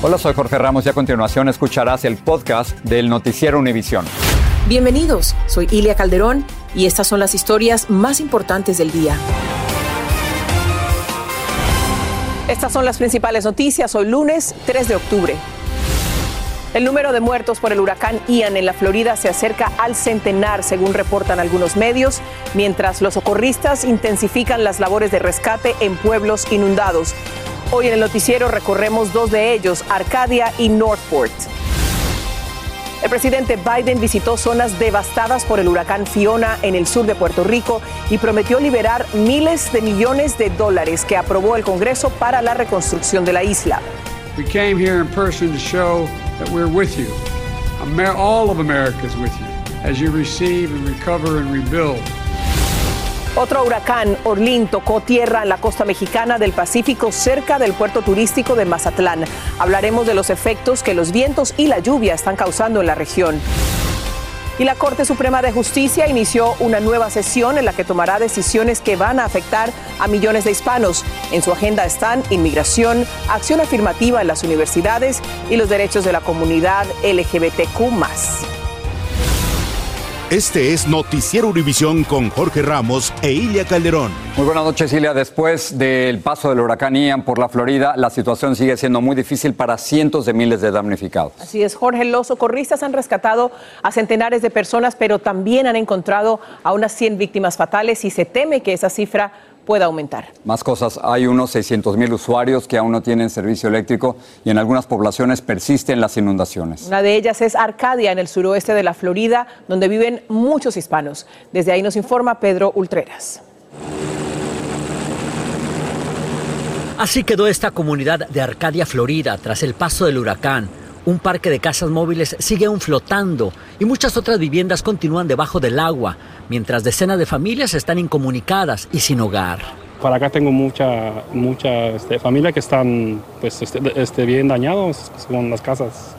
Hola, soy Jorge Ramos y a continuación escucharás el podcast del Noticiero Univisión. Bienvenidos, soy Ilia Calderón y estas son las historias más importantes del día. Estas son las principales noticias hoy lunes 3 de octubre. El número de muertos por el huracán Ian en la Florida se acerca al centenar, según reportan algunos medios, mientras los socorristas intensifican las labores de rescate en pueblos inundados. Hoy en el noticiero recorremos dos de ellos, Arcadia y Northport. El presidente Biden visitó zonas devastadas por el huracán Fiona en el sur de Puerto Rico y prometió liberar miles de millones de dólares que aprobó el Congreso para la reconstrucción de la isla. We came here in person to show that we're with you. All of America is with you as you receive and recover and rebuild. Otro huracán, Orlín, tocó tierra en la costa mexicana del Pacífico cerca del puerto turístico de Mazatlán. Hablaremos de los efectos que los vientos y la lluvia están causando en la región. Y la Corte Suprema de Justicia inició una nueva sesión en la que tomará decisiones que van a afectar a millones de hispanos. En su agenda están inmigración, acción afirmativa en las universidades y los derechos de la comunidad LGBTQ. Este es Noticiero Univisión con Jorge Ramos e Ilia Calderón. Muy buenas noches, Ilia. Después del paso del huracán Ian por la Florida, la situación sigue siendo muy difícil para cientos de miles de damnificados. Así es, Jorge. Los socorristas han rescatado a centenares de personas, pero también han encontrado a unas 100 víctimas fatales y se teme que esa cifra pueda aumentar. Más cosas, hay unos 600 mil usuarios que aún no tienen servicio eléctrico y en algunas poblaciones persisten las inundaciones. Una de ellas es Arcadia, en el suroeste de la Florida, donde viven muchos hispanos. Desde ahí nos informa Pedro Ultreras. Así quedó esta comunidad de Arcadia, Florida, tras el paso del huracán. Un parque de casas móviles sigue aún flotando y muchas otras viviendas continúan debajo del agua, mientras decenas de familias están incomunicadas y sin hogar. Para acá tengo mucha, mucha este, familia que están pues, este, este, bien dañados con las casas,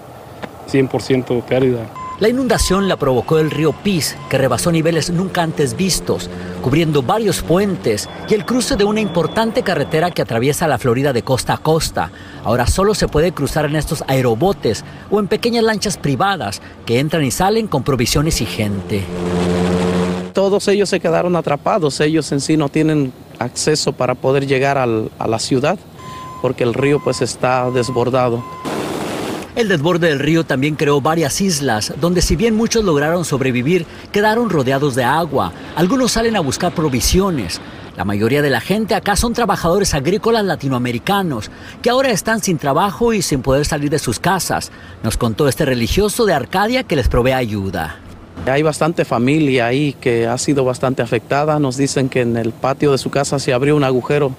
100% pérdida. La inundación la provocó el río Pis, que rebasó niveles nunca antes vistos, cubriendo varios puentes y el cruce de una importante carretera que atraviesa la Florida de costa a costa. Ahora solo se puede cruzar en estos aerobotes o en pequeñas lanchas privadas que entran y salen con provisiones y gente. Todos ellos se quedaron atrapados, ellos en sí no tienen acceso para poder llegar a la ciudad porque el río pues está desbordado. El desborde del río también creó varias islas, donde si bien muchos lograron sobrevivir, quedaron rodeados de agua. Algunos salen a buscar provisiones. La mayoría de la gente acá son trabajadores agrícolas latinoamericanos, que ahora están sin trabajo y sin poder salir de sus casas. Nos contó este religioso de Arcadia que les provee ayuda. Hay bastante familia ahí que ha sido bastante afectada. Nos dicen que en el patio de su casa se abrió un agujero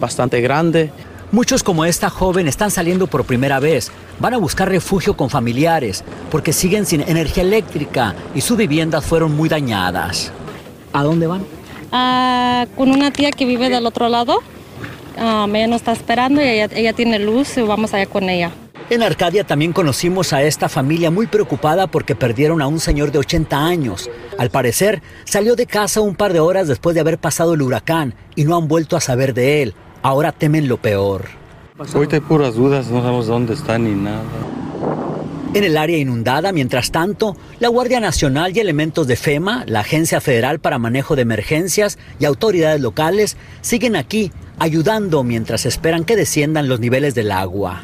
bastante grande. Muchos como esta joven están saliendo por primera vez. Van a buscar refugio con familiares porque siguen sin energía eléctrica y sus viviendas fueron muy dañadas. ¿A dónde van? Ah, con una tía que vive del otro lado. Ah, ella nos está esperando y ella, ella tiene luz y vamos allá con ella. En Arcadia también conocimos a esta familia muy preocupada porque perdieron a un señor de 80 años. Al parecer, salió de casa un par de horas después de haber pasado el huracán y no han vuelto a saber de él. Ahora temen lo peor. Ahorita hay puras dudas, no sabemos dónde está ni nada. En el área inundada, mientras tanto, la Guardia Nacional y elementos de FEMA, la Agencia Federal para Manejo de Emergencias y autoridades locales siguen aquí ayudando mientras esperan que desciendan los niveles del agua.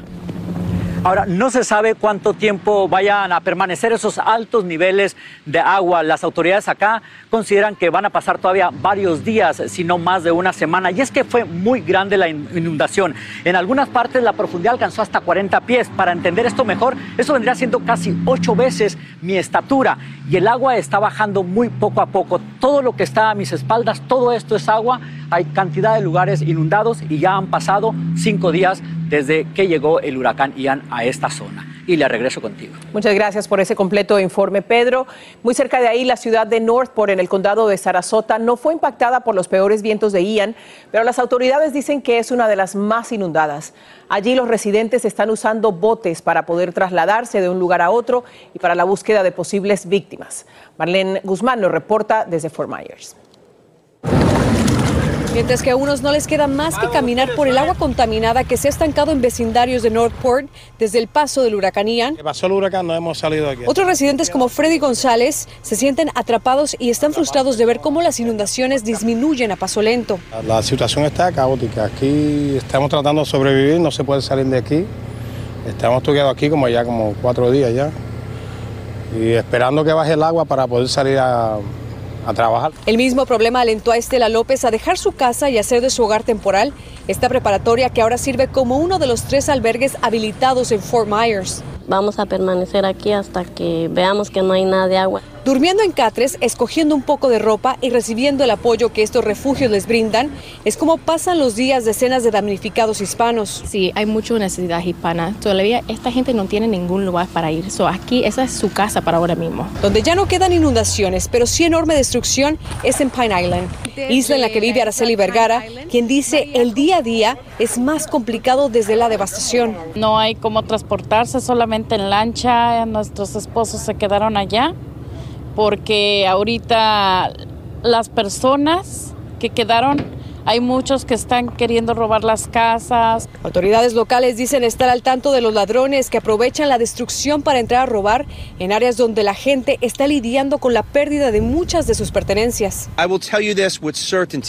Ahora, no se sabe cuánto tiempo vayan a permanecer esos altos niveles de agua. Las autoridades acá consideran que van a pasar todavía varios días, si no más de una semana. Y es que fue muy grande la inundación. En algunas partes la profundidad alcanzó hasta 40 pies. Para entender esto mejor, eso vendría siendo casi ocho veces mi estatura. Y el agua está bajando muy poco a poco. Todo lo que está a mis espaldas, todo esto es agua. Hay cantidad de lugares inundados y ya han pasado cinco días desde que llegó el huracán Ian a esta zona. Y le regreso contigo. Muchas gracias por ese completo informe, Pedro. Muy cerca de ahí, la ciudad de Northport, en el condado de Sarasota, no fue impactada por los peores vientos de Ian, pero las autoridades dicen que es una de las más inundadas. Allí los residentes están usando botes para poder trasladarse de un lugar a otro y para la búsqueda de posibles víctimas. Marlene Guzmán nos reporta desde Fort Myers. Mientras que a unos no les queda más que caminar por el agua contaminada que se ha estancado en vecindarios de Northport desde el paso del huracán Ian. pasó el huracán, no hemos salido aquí. Otros residentes como Freddy González se sienten atrapados y están frustrados de ver cómo las inundaciones disminuyen a paso lento. La situación está caótica. Aquí estamos tratando de sobrevivir, no se puede salir de aquí. Estamos toqueados aquí como ya como cuatro días ya. Y esperando que baje el agua para poder salir a, a trabajar. El mismo problema alentó a Estela López a dejar su casa y hacer de su hogar temporal esta preparatoria que ahora sirve como uno de los tres albergues habilitados en Fort Myers. Vamos a permanecer aquí hasta que veamos que no hay nada de agua. Durmiendo en catres, escogiendo un poco de ropa y recibiendo el apoyo que estos refugios les brindan, es como pasan los días decenas de damnificados hispanos. Sí, hay mucha necesidad hispana. Todavía esta gente no tiene ningún lugar para ir. So, aquí esa es su casa para ahora mismo. Donde ya no quedan inundaciones, pero sí enorme destrucción, es en Pine Island, isla en la que vive Araceli Vergara, quien dice el día a día es más complicado desde la devastación. No hay cómo transportarse solamente en lancha. Nuestros esposos se quedaron allá porque ahorita las personas que quedaron hay muchos que están queriendo robar las casas. Autoridades locales dicen estar al tanto de los ladrones que aprovechan la destrucción para entrar a robar en áreas donde la gente está lidiando con la pérdida de muchas de sus pertenencias.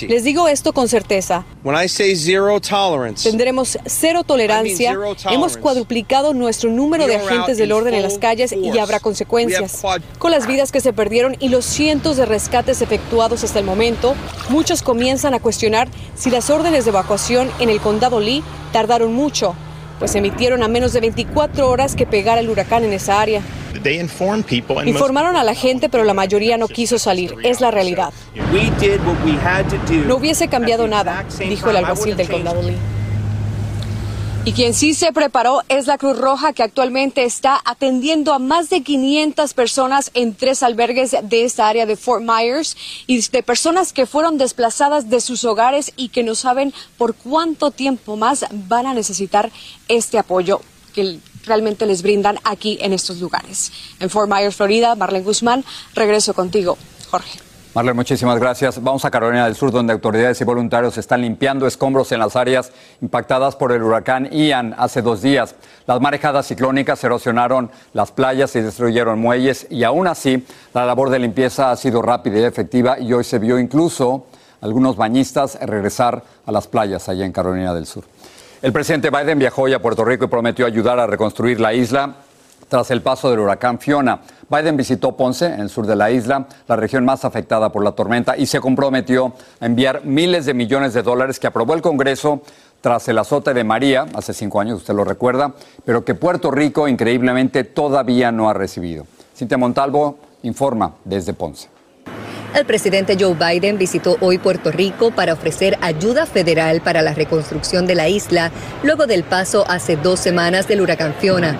Les digo esto con certeza. Tendremos cero tolerancia. Hemos cuadruplicado nuestro número de agentes del orden en las calles y habrá consecuencias. Con las vidas que se perdieron y los cientos de rescates efectuados hasta el momento, muchos comienzan a cuestionar si las órdenes de evacuación en el condado Lee tardaron mucho, pues emitieron a menos de 24 horas que pegara el huracán en esa área. Informaron a la gente, pero la mayoría no quiso salir. Es la realidad. No hubiese cambiado nada, dijo el alguacil del condado Lee. Y quien sí se preparó es la Cruz Roja, que actualmente está atendiendo a más de 500 personas en tres albergues de esta área de Fort Myers y de personas que fueron desplazadas de sus hogares y que no saben por cuánto tiempo más van a necesitar este apoyo que realmente les brindan aquí en estos lugares. En Fort Myers, Florida, Marlene Guzmán, regreso contigo, Jorge. Marlene, muchísimas gracias. Vamos a Carolina del Sur, donde autoridades y voluntarios están limpiando escombros en las áreas impactadas por el huracán Ian hace dos días. Las marejadas ciclónicas erosionaron las playas y destruyeron muelles y aún así la labor de limpieza ha sido rápida y efectiva y hoy se vio incluso algunos bañistas regresar a las playas allá en Carolina del Sur. El presidente Biden viajó hoy a Puerto Rico y prometió ayudar a reconstruir la isla tras el paso del huracán Fiona. Biden visitó Ponce, en el sur de la isla, la región más afectada por la tormenta, y se comprometió a enviar miles de millones de dólares que aprobó el Congreso tras el azote de María, hace cinco años, usted lo recuerda, pero que Puerto Rico, increíblemente, todavía no ha recibido. Cintia Montalvo informa desde Ponce. El presidente Joe Biden visitó hoy Puerto Rico para ofrecer ayuda federal para la reconstrucción de la isla luego del paso hace dos semanas del huracán Fiona.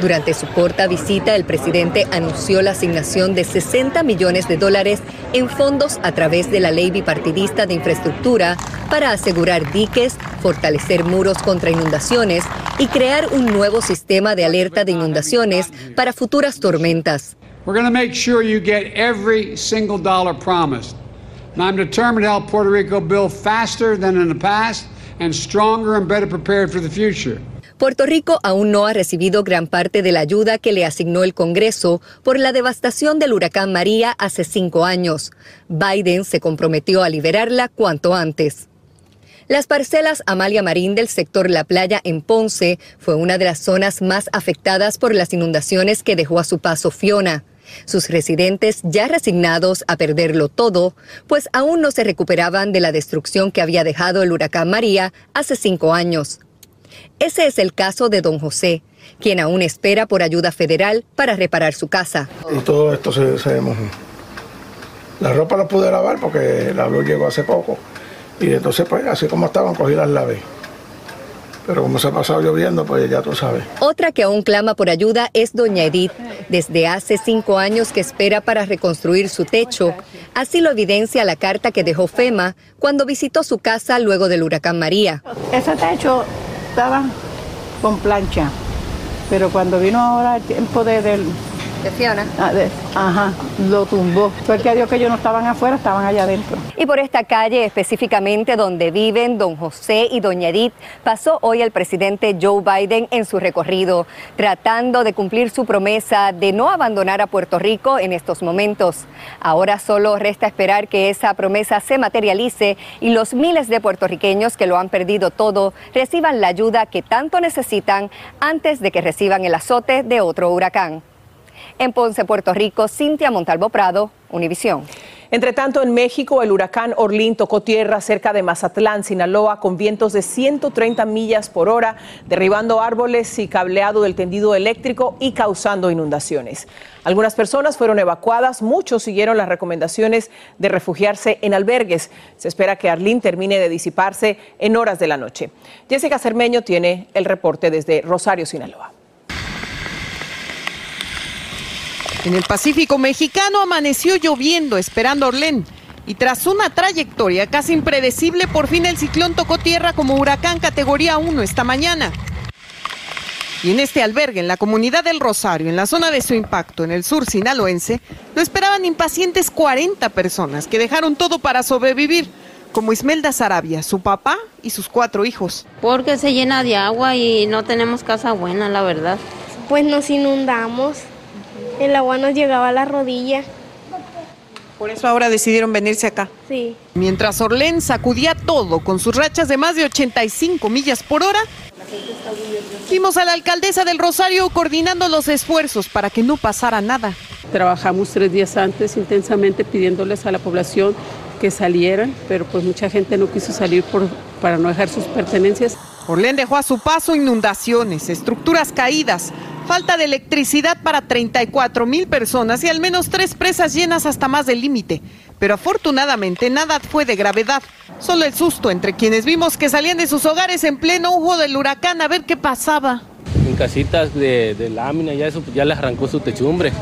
Durante su corta visita, el presidente anunció la asignación de 60 millones de dólares en fondos a través de la ley bipartidista de infraestructura para asegurar diques, fortalecer muros contra inundaciones y crear un nuevo sistema de alerta de inundaciones para futuras tormentas. We're going to make sure you get every single dollar promised. And I'm determined to help Puerto Rico build faster than in the past and stronger and better prepared for the future. Puerto Rico aún no ha recibido gran parte de la ayuda que le asignó el Congreso por la devastación del huracán María hace cinco años. Biden se comprometió a liberarla cuanto antes. Las parcelas Amalia Marín del sector La Playa en Ponce fue una de las zonas más afectadas por las inundaciones que dejó a su paso Fiona. Sus residentes ya resignados a perderlo todo, pues aún no se recuperaban de la destrucción que había dejado el huracán María hace cinco años. Ese es el caso de don José, quien aún espera por ayuda federal para reparar su casa. Y todo esto se, se mojó. La ropa la pude lavar porque la luz llegó hace poco. Y entonces, pues, así como estaban, cogí las lavé. Pero como se ha pasado lloviendo, pues ya tú sabes. Otra que aún clama por ayuda es doña Edith. Desde hace cinco años que espera para reconstruir su techo. Así lo evidencia la carta que dejó FEMA cuando visitó su casa luego del huracán María. Ese techo con plancha, pero cuando vino ahora el tiempo de, del Fiona. Ah, ajá, lo tumbó. Fue que Dios que ellos no estaban afuera, estaban allá adentro. Y por esta calle específicamente donde viven don José y doña Edith, pasó hoy el presidente Joe Biden en su recorrido, tratando de cumplir su promesa de no abandonar a Puerto Rico en estos momentos. Ahora solo resta esperar que esa promesa se materialice y los miles de puertorriqueños que lo han perdido todo reciban la ayuda que tanto necesitan antes de que reciban el azote de otro huracán. En Ponce, Puerto Rico, Cintia Montalvo Prado, Univisión. Entre tanto, en México, el huracán Orlín tocó tierra cerca de Mazatlán, Sinaloa, con vientos de 130 millas por hora, derribando árboles y cableado del tendido eléctrico y causando inundaciones. Algunas personas fueron evacuadas, muchos siguieron las recomendaciones de refugiarse en albergues. Se espera que Arlín termine de disiparse en horas de la noche. Jessica Cermeño tiene el reporte desde Rosario, Sinaloa. En el Pacífico mexicano amaneció lloviendo esperando Orlén. Y tras una trayectoria casi impredecible, por fin el ciclón tocó tierra como huracán categoría 1 esta mañana. Y en este albergue, en la comunidad del Rosario, en la zona de su impacto, en el sur sinaloense, lo esperaban impacientes 40 personas que dejaron todo para sobrevivir, como Ismelda Sarabia, su papá y sus cuatro hijos. Porque se llena de agua y no tenemos casa buena, la verdad. Pues nos inundamos. El agua nos llegaba a la rodilla. Por eso ahora decidieron venirse acá. Sí. Mientras Orlén sacudía todo con sus rachas de más de 85 millas por hora, vimos a la alcaldesa del Rosario coordinando los esfuerzos para que no pasara nada. Trabajamos tres días antes intensamente pidiéndoles a la población que salieran, pero pues mucha gente no quiso salir por, para no dejar sus pertenencias. Orlén dejó a su paso inundaciones, estructuras caídas, falta de electricidad para 34 mil personas y al menos tres presas llenas hasta más del límite. Pero afortunadamente nada fue de gravedad, solo el susto entre quienes vimos que salían de sus hogares en pleno ojo del huracán a ver qué pasaba. En casitas de, de lámina ya eso ya les arrancó su techumbre.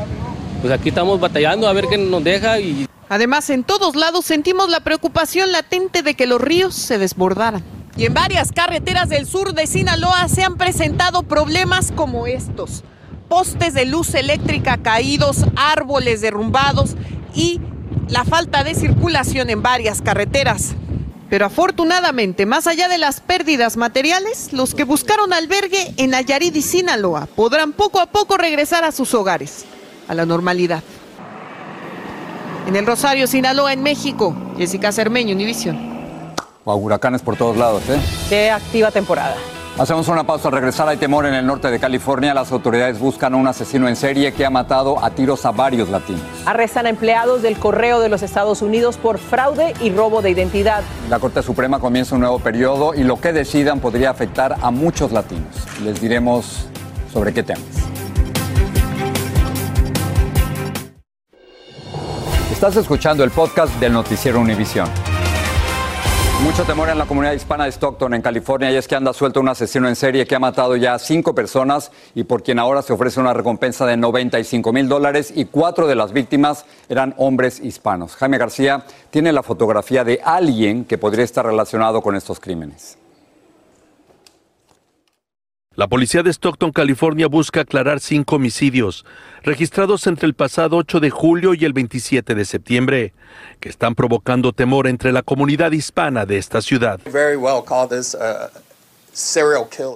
Pues aquí estamos batallando a ver qué nos deja y Además, en todos lados sentimos la preocupación latente de que los ríos se desbordaran. Y en varias carreteras del sur de Sinaloa se han presentado problemas como estos. Postes de luz eléctrica caídos, árboles derrumbados y la falta de circulación en varias carreteras. Pero afortunadamente, más allá de las pérdidas materiales, los que buscaron albergue en Nayarit y Sinaloa podrán poco a poco regresar a sus hogares, a la normalidad. En el Rosario, Sinaloa, en México, Jessica Cermeño, Univisión. Wow, huracanes por todos lados, ¿eh? Qué activa temporada. Hacemos una pausa. Al regresar hay temor en el norte de California. Las autoridades buscan a un asesino en serie que ha matado a tiros a varios latinos. Arrestan a empleados del correo de los Estados Unidos por fraude y robo de identidad. La Corte Suprema comienza un nuevo periodo y lo que decidan podría afectar a muchos latinos. Les diremos sobre qué temas. Estás escuchando el podcast del noticiero Univisión. Mucho temor en la comunidad hispana de Stockton, en California, y es que anda suelto un asesino en serie que ha matado ya a cinco personas y por quien ahora se ofrece una recompensa de 95 mil dólares y cuatro de las víctimas eran hombres hispanos. Jaime García tiene la fotografía de alguien que podría estar relacionado con estos crímenes. La policía de Stockton, California, busca aclarar cinco homicidios registrados entre el pasado 8 de julio y el 27 de septiembre, que están provocando temor entre la comunidad hispana de esta ciudad.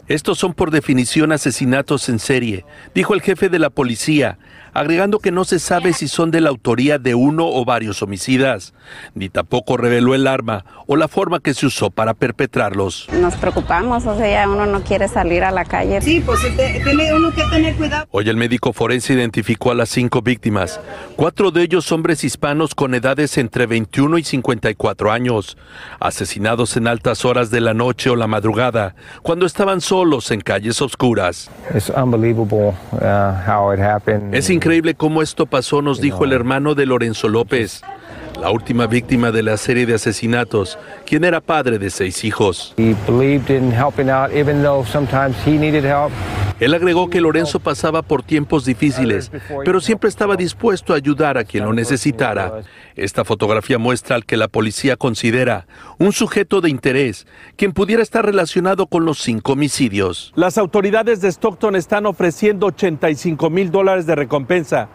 Estos son por definición asesinatos en serie, dijo el jefe de la policía, agregando que no se sabe si son de la autoría de uno o varios homicidas, ni tampoco reveló el arma o la forma que se usó para perpetrarlos. Nos preocupamos, o sea, ya uno no quiere salir a la calle. Sí, pues tiene uno que tener cuidado. Hoy el médico forense identificó a las cinco víctimas, cuatro de ellos hombres hispanos con edades entre 21 y 54 años, asesinados en altas horas de la noche o la madrugada, cuando estaban solos en calles oscuras. It's unbelievable uh, how it happened. Es increíble cómo esto pasó, nos dijo el hermano de Lorenzo López, la última víctima de la serie de asesinatos, quien era padre de seis hijos. He believed in helping out, even though sometimes he needed help. Él agregó que Lorenzo pasaba por tiempos difíciles, pero siempre estaba dispuesto a ayudar a quien lo necesitara. Esta fotografía muestra al que la policía considera un sujeto de interés, quien pudiera estar relacionado con los cinco homicidios. Las autoridades de Stockton están ofreciendo 85 mil dólares de recompensa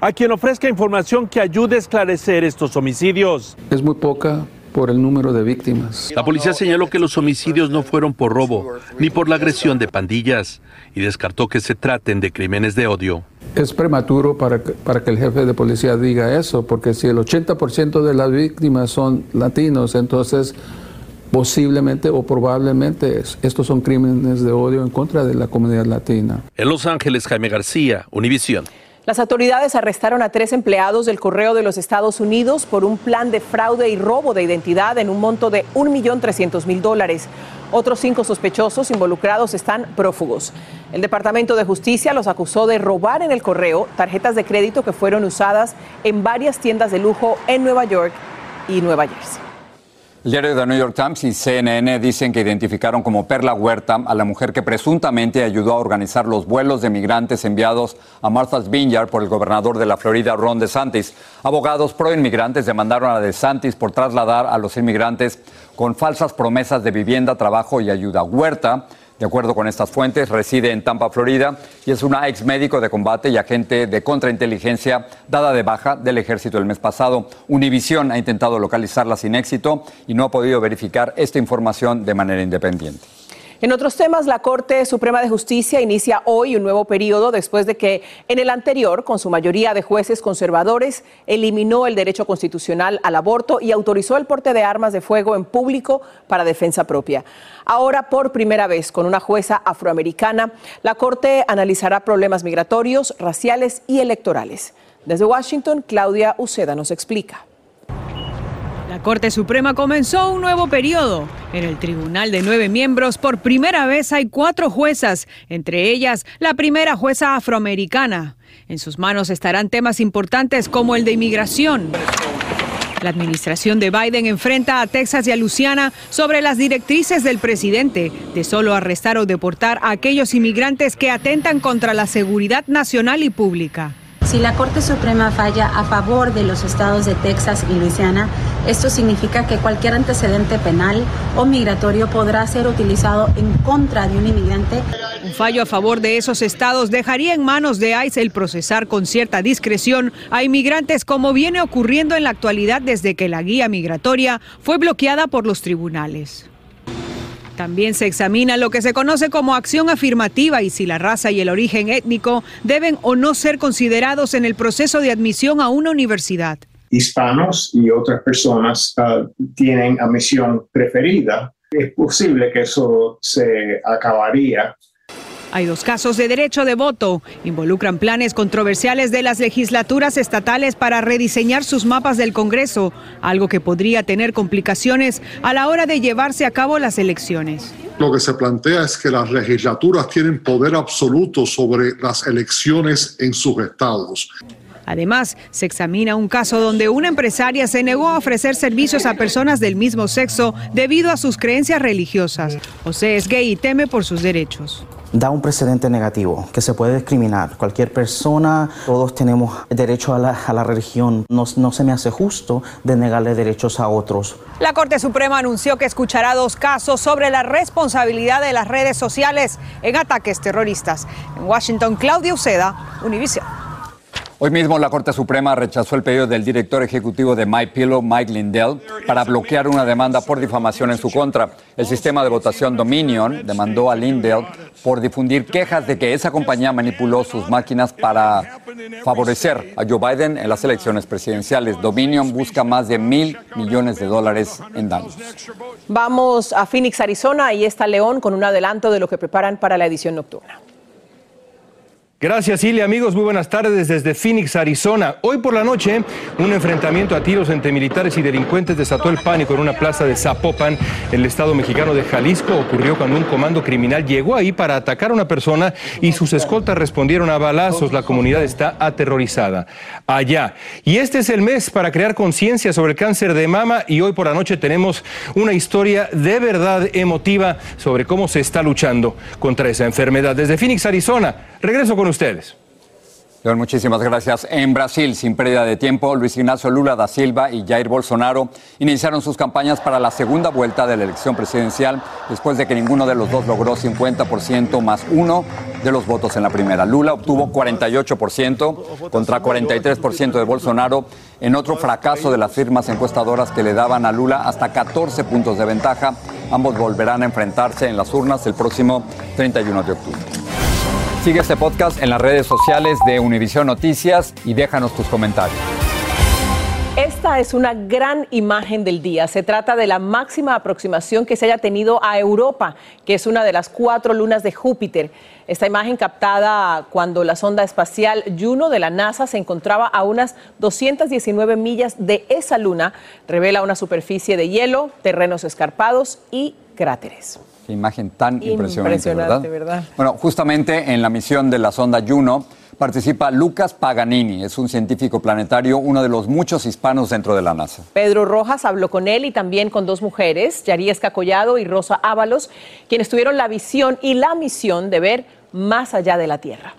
a quien ofrezca información que ayude a esclarecer estos homicidios. Es muy poca por el número de víctimas. La policía señaló que los homicidios no fueron por robo ni por la agresión de pandillas y descartó que se traten de crímenes de odio. Es prematuro para que, para que el jefe de policía diga eso, porque si el 80% de las víctimas son latinos, entonces posiblemente o probablemente estos son crímenes de odio en contra de la comunidad latina. En Los Ángeles, Jaime García, Univisión. Las autoridades arrestaron a tres empleados del Correo de los Estados Unidos por un plan de fraude y robo de identidad en un monto de 1.300.000 dólares. Otros cinco sospechosos involucrados están prófugos. El Departamento de Justicia los acusó de robar en el correo tarjetas de crédito que fueron usadas en varias tiendas de lujo en Nueva York y Nueva Jersey. El diario The New York Times y CNN dicen que identificaron como Perla Huerta a la mujer que presuntamente ayudó a organizar los vuelos de migrantes enviados a Martha's Vineyard por el gobernador de la Florida, Ron DeSantis. Abogados pro inmigrantes demandaron a DeSantis por trasladar a los inmigrantes con falsas promesas de vivienda, trabajo y ayuda. Huerta de acuerdo con estas fuentes, reside en Tampa, Florida, y es una ex médico de combate y agente de contrainteligencia dada de baja del ejército el mes pasado. Univision ha intentado localizarla sin éxito y no ha podido verificar esta información de manera independiente. En otros temas, la Corte Suprema de Justicia inicia hoy un nuevo periodo después de que en el anterior, con su mayoría de jueces conservadores, eliminó el derecho constitucional al aborto y autorizó el porte de armas de fuego en público para defensa propia. Ahora, por primera vez, con una jueza afroamericana, la Corte analizará problemas migratorios, raciales y electorales. Desde Washington, Claudia Uceda nos explica. La Corte Suprema comenzó un nuevo periodo. En el tribunal de nueve miembros, por primera vez hay cuatro juezas, entre ellas la primera jueza afroamericana. En sus manos estarán temas importantes como el de inmigración. La administración de Biden enfrenta a Texas y a Luisiana sobre las directrices del presidente de solo arrestar o deportar a aquellos inmigrantes que atentan contra la seguridad nacional y pública. Si la Corte Suprema falla a favor de los estados de Texas y Luisiana, esto significa que cualquier antecedente penal o migratorio podrá ser utilizado en contra de un inmigrante. Un fallo a favor de esos estados dejaría en manos de ICE el procesar con cierta discreción a inmigrantes como viene ocurriendo en la actualidad desde que la guía migratoria fue bloqueada por los tribunales. También se examina lo que se conoce como acción afirmativa y si la raza y el origen étnico deben o no ser considerados en el proceso de admisión a una universidad. Hispanos y otras personas uh, tienen admisión preferida. Es posible que eso se acabaría hay dos casos de derecho de voto. Involucran planes controversiales de las legislaturas estatales para rediseñar sus mapas del Congreso, algo que podría tener complicaciones a la hora de llevarse a cabo las elecciones. Lo que se plantea es que las legislaturas tienen poder absoluto sobre las elecciones en sus estados. Además, se examina un caso donde una empresaria se negó a ofrecer servicios a personas del mismo sexo debido a sus creencias religiosas. José es gay y teme por sus derechos da un precedente negativo, que se puede discriminar. Cualquier persona, todos tenemos derecho a la, religión. No, no se me hace justo de negarle derechos a otros. La Corte Suprema anunció que escuchará dos casos sobre la responsabilidad de las redes sociales en ataques terroristas. En Washington, Claudia Uceda, Univision. Hoy mismo la Corte Suprema rechazó el pedido del director ejecutivo de MyPillow, Mike Lindell, para bloquear una demanda por difamación en su contra. El sistema de votación Dominion demandó a Lindell por difundir quejas de que esa compañía manipuló sus máquinas para favorecer a Joe Biden en las elecciones presidenciales. Dominion busca más de mil millones de dólares en daños. Vamos a Phoenix, Arizona. Ahí está León con un adelanto de lo que preparan para la edición nocturna. Gracias, Ilia. Amigos, muy buenas tardes desde Phoenix, Arizona. Hoy por la noche, un enfrentamiento a tiros entre militares y delincuentes desató el pánico en una plaza de Zapopan, el estado mexicano de Jalisco. Ocurrió cuando un comando criminal llegó ahí para atacar a una persona y sus escoltas respondieron a balazos. La comunidad está aterrorizada. Allá. Y este es el mes para crear conciencia sobre el cáncer de mama y hoy por la noche tenemos una historia de verdad emotiva sobre cómo se está luchando contra esa enfermedad. Desde Phoenix, Arizona, regreso con ustedes. Muchísimas gracias. En Brasil, sin pérdida de tiempo, Luis Ignacio Lula da Silva y Jair Bolsonaro iniciaron sus campañas para la segunda vuelta de la elección presidencial después de que ninguno de los dos logró 50% más uno de los votos en la primera. Lula obtuvo 48% contra 43% de Bolsonaro en otro fracaso de las firmas encuestadoras que le daban a Lula hasta 14 puntos de ventaja. Ambos volverán a enfrentarse en las urnas el próximo 31 de octubre. Sigue este podcast en las redes sociales de Univision Noticias y déjanos tus comentarios. Esta es una gran imagen del día. Se trata de la máxima aproximación que se haya tenido a Europa, que es una de las cuatro lunas de Júpiter. Esta imagen captada cuando la sonda espacial Juno de la NASA se encontraba a unas 219 millas de esa luna revela una superficie de hielo, terrenos escarpados y cráteres. Qué imagen tan impresionante, Impresionante, ¿verdad? ¿verdad? Bueno, justamente en la misión de la sonda Juno participa Lucas Paganini, es un científico planetario, uno de los muchos hispanos dentro de la NASA. Pedro Rojas habló con él y también con dos mujeres, Yariesca Collado y Rosa Ábalos, quienes tuvieron la visión y la misión de ver más allá de la Tierra.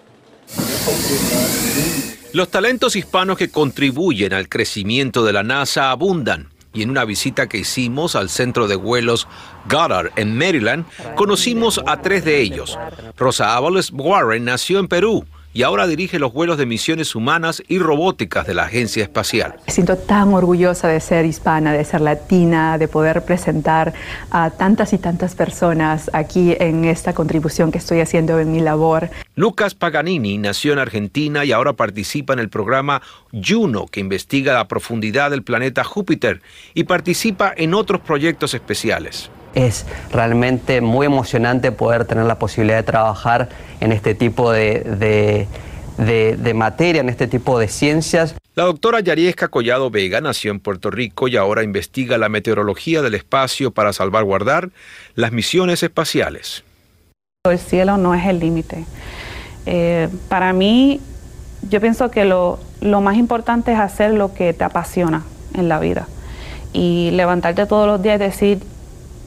Los talentos hispanos que contribuyen al crecimiento de la NASA abundan. Y en una visita que hicimos al centro de vuelos Goddard en Maryland, conocimos a tres de ellos. Rosa Ábalos Warren nació en Perú y ahora dirige los vuelos de misiones humanas y robóticas de la Agencia Espacial. Me siento tan orgullosa de ser hispana, de ser latina, de poder representar a tantas y tantas personas aquí en esta contribución que estoy haciendo en mi labor. Lucas Paganini nació en Argentina y ahora participa en el programa Juno, que investiga la profundidad del planeta Júpiter y participa en otros proyectos especiales. Es realmente muy emocionante poder tener la posibilidad de trabajar en este tipo de, de- de- de materia, en este tipo de ciencias. La doctora Yariesca Collado Vega nació en Puerto Rico y ahora investiga la meteorología del espacio para salvaguardar las misiones espaciales. El cielo no es el límite. Eh, para mí, yo pienso que lo, lo más importante es hacer lo que te apasiona en la vida y levantarte todos los días y decir,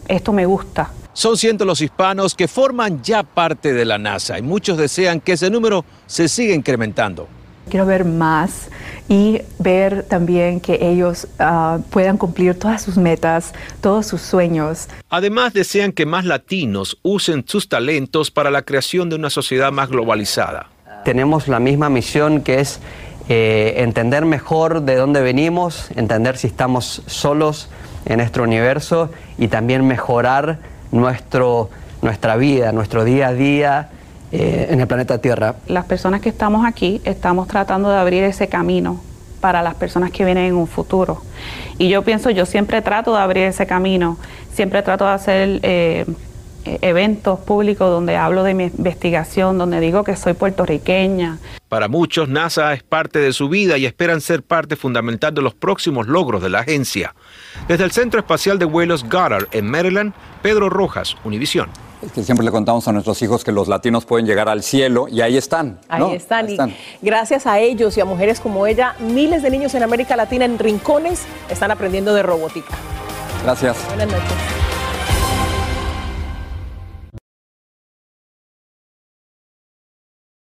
esto me gusta. Son cientos los hispanos que forman ya parte de la NASA y muchos desean que ese número se siga incrementando. Quiero ver más y ver también que ellos ah, puedan cumplir todas sus metas, todos sus sueños. Además, desean que más latinos usen sus talentos para la creación de una sociedad más globalizada. Tenemos la misma misión que es eh, entender mejor de dónde venimos, entender si estamos solos en nuestro universo y también mejorar nuestro, nuestra vida, nuestro día a día eh, en el planeta Tierra. Las personas que estamos aquí estamos tratando de abrir ese camino para las personas que vienen en un futuro. Y yo pienso, yo siempre trato de abrir ese camino, siempre trato de hacer eh, eventos públicos donde hablo de mi investigación, donde digo que soy puertorriqueña, Para muchos, NASA es parte de su vida y esperan ser parte fundamental de los próximos logros de la agencia. Desde el Centro Espacial de Vuelos Goddard en Maryland, Pedro Rojas, Univisión. Es que siempre le contamos a nuestros hijos que los latinos pueden llegar al cielo y ahí están. Ahí ¿no? están. Ahí Y gracias a ellos y a mujeres como ella, miles de niños en América Latina en rincones están aprendiendo de robótica. Gracias. Buenas noches.